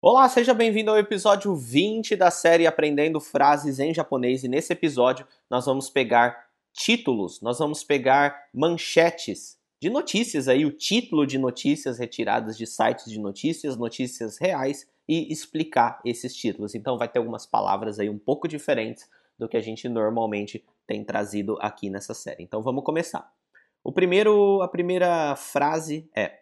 Olá, seja bem-vindo ao episódio 20 da série Aprendendo Frases em Japonês. E nesse episódio nós vamos pegar títulos, nós vamos pegar manchetes de notícias aí, o título de notícias retiradas de sites de notícias, notícias reais e explicar esses títulos. Então vai ter algumas palavras aí um pouco diferentes do que a gente normalmente tem trazido aqui nessa série. Então vamos começar. O primeiro, a primeira frase é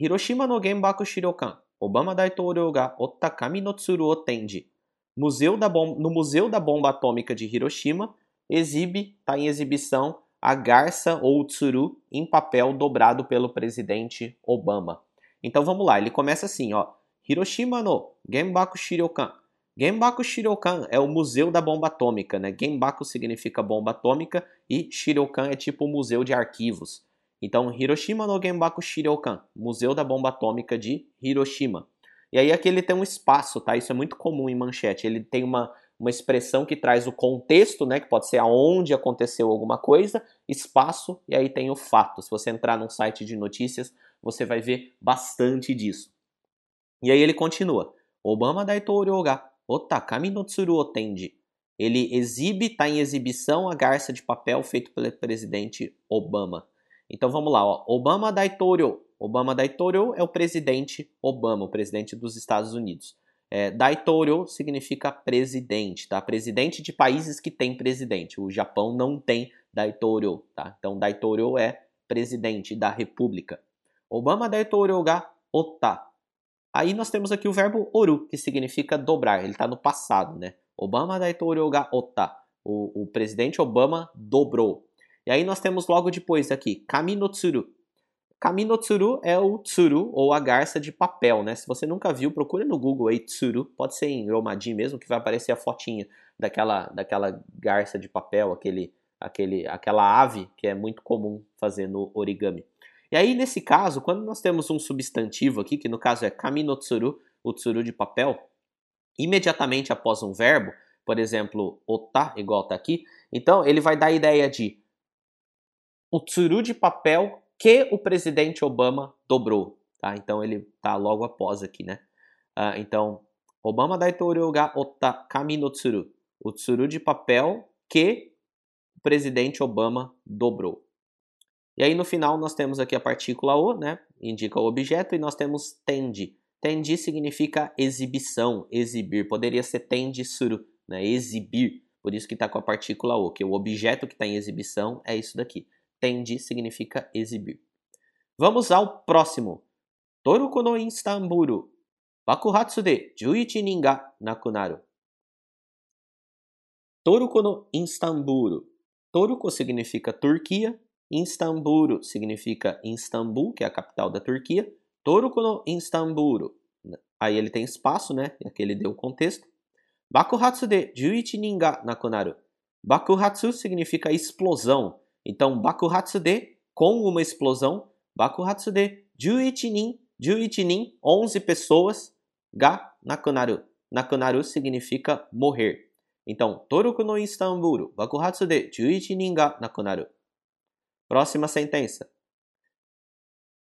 Hiroshima no Genbaku Shirokan, Obama Daitouryo ga otta kami no tsuru o tenji. Museu da Bom, no Museu da Bomba Atômica de Hiroshima, exibe, está em exibição, a garça ou tsuru em papel dobrado pelo presidente Obama. Então vamos lá, ele começa assim, ó. Hiroshima no Genbaku Shirokan. Genbaku Shirokan é o Museu da Bomba Atômica, né? Genbaku significa bomba atômica e Shirokan é tipo museu de arquivos. Então, Hiroshima no Genbaku Shirokan, Museu da Bomba Atômica de Hiroshima. E aí aqui ele tem um espaço, tá? Isso é muito comum em manchete. Ele tem uma, uma expressão que traz o contexto, né? Que pode ser aonde aconteceu alguma coisa, espaço, e aí tem o fato. Se você entrar num site de notícias, você vai ver bastante disso. E aí ele continua. Obama Daitouryo ga otakami no tsuru o tenji. Ele exibe, está em exibição a garça de papel feito pelo presidente Obama. Então vamos lá, ó. Obama Daitorio. Obama Daitorio é o presidente Obama, o presidente dos Estados Unidos. É, Daitorio significa presidente, tá? Presidente de países que tem presidente. O Japão não tem Daitorio, tá? Então Daitorio é presidente da república. Obama Daitorio ga ota. Aí nós temos aqui o verbo oru, que significa dobrar. Ele está no passado, né? Obama Daitorio ga ota. O, o presidente Obama dobrou. E aí nós temos logo depois aqui, Kaminotsuru. Kaminotsuru é o tsuru, ou a garça de papel, né? Se você nunca viu, procura no Google aí tsuru, pode ser em romaji mesmo, que vai aparecer a fotinha daquela, daquela garça de papel, aquele, aquele, aquela ave que é muito comum fazer no origami. E aí, nesse caso, quando nós temos um substantivo aqui, que no caso é kaminotsuru, o tsuru de papel, imediatamente após um verbo, por exemplo, ota, igual tá aqui, então ele vai dar a ideia de o tsuru de papel que o presidente Obama dobrou, tá? Então ele tá logo após aqui, né? Uh, então, Obama daitouryo ga otta kami no tsuru. O tsuru de papel que o presidente Obama dobrou. E aí no final nós temos aqui a partícula o, né? Indica o objeto e nós temos tendi. Tendi significa exibição, exibir. Poderia ser tendi suru, né? Exibir. Por isso que está com a partícula o, que o objeto que está em exibição é isso daqui. Tende significa exibir. Vamos ao próximo. Toruko no Istanbulu. Bakuhatsu de 11 nin ga nakunaru. Toruko no Istanbulu. Toruko significa Turquia. Istambulu significa Istambul, que é a capital da Turquia. Toruko no Istanbulu. Aí ele tem espaço, né? Aqui ele deu o contexto. Bakuhatsu de 11 nin ga nakunaru. Bakuhatsu significa explosão. Então, Bakuhatsu de, com uma explosão, Bakuhatsu de Juichi nin, Juichi nin, 11 pessoas, ga nakunaru. Nakunaru significa morrer. Então, Toruku no Istamburu, Bakuhatsu de Juichi nin ga nakunaru. Próxima sentença.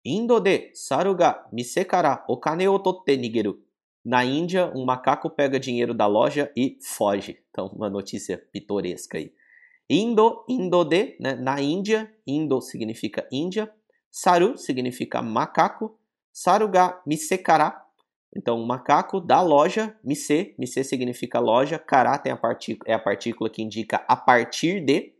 Indo de saru ga mise kara okane o totte nigeru. Na Índia, um macaco pega dinheiro da loja e foge. Então, uma notícia pitoresca aí. Indo, Indo de, né? na Índia, Indo significa Índia, Saru significa macaco, Saruga misekara, então macaco da loja, mise, mise significa loja, kara tem a partícula, é a partícula que indica a partir de,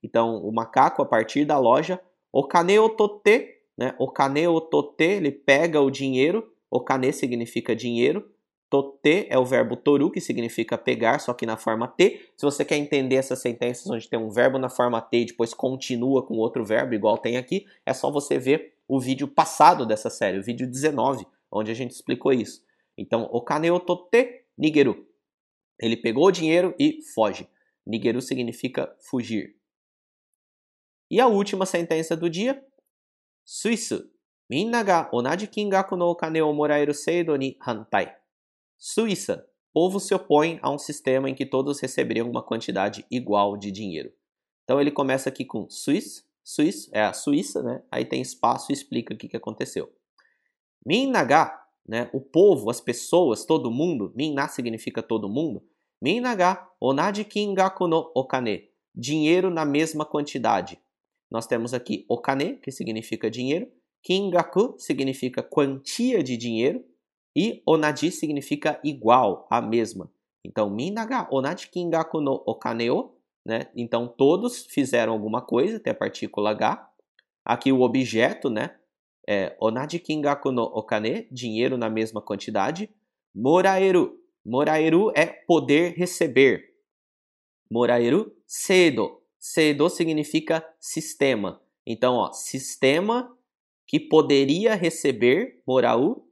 então o macaco a partir da loja, okaneotote, né? Okaneotote, ele pega o dinheiro, okane significa dinheiro, Tote é o verbo toru, que significa pegar, só que na forma T. Se você quer entender essas sentenças onde tem um verbo na forma T e depois continua com outro verbo, igual tem aqui, é só você ver o vídeo passado dessa série, o vídeo 19, onde a gente explicou isso. Então, o tote nigeru. Ele pegou o dinheiro e foge. Nigeru significa fugir. E a última sentença do dia. Suíço. Minna ga onaji kingaku no okane o moraeru seido ni hantai. Suíça. Povo se opõe a um sistema em que todos receberiam uma quantidade igual de dinheiro. Então ele começa aqui com Suíça, Suíça é a Suíça, né? Aí tem espaço e explica o que, que aconteceu. Minna ga né? O povo, as pessoas, todo mundo, minna significa todo mundo. Minnaga onaji kingaku no okane, dinheiro na mesma quantidade. Nós temos aqui okane, que significa dinheiro, kingaku significa quantia de dinheiro e onaji significa igual, a mesma. Então, minnaga onaji kingaku no okane o, né? Então, todos fizeram alguma coisa, tem a partícula ga. Aqui o objeto, né? É onaji kingaku no okane, dinheiro na mesma quantidade. Moraeru, moraeru é poder receber. Moraeru, cedo. Cedo significa sistema. Então, ó, sistema que poderia receber, morau,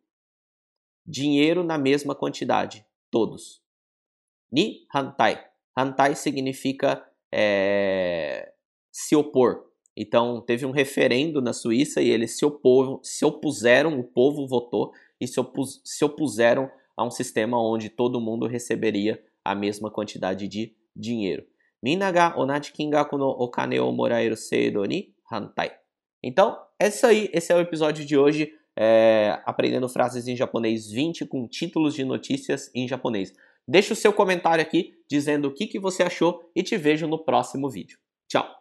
dinheiro na mesma quantidade, todos. Ni hantai. Hantai significa é, se opor. Então, teve um referendo na Suíça e eles se, opor, se opuseram, o povo votou e se, opus, se opuseram a um sistema onde todo mundo receberia a mesma quantidade de dinheiro. Minaga onaji kingaku no okane o moraeru seido ni hantai. Então, é isso aí. Esse é o episódio de hoje. É, aprendendo frases em japonês 20 com títulos de notícias em japonês. Deixe o seu comentário aqui dizendo o que, que você achou e te vejo no próximo vídeo. Tchau!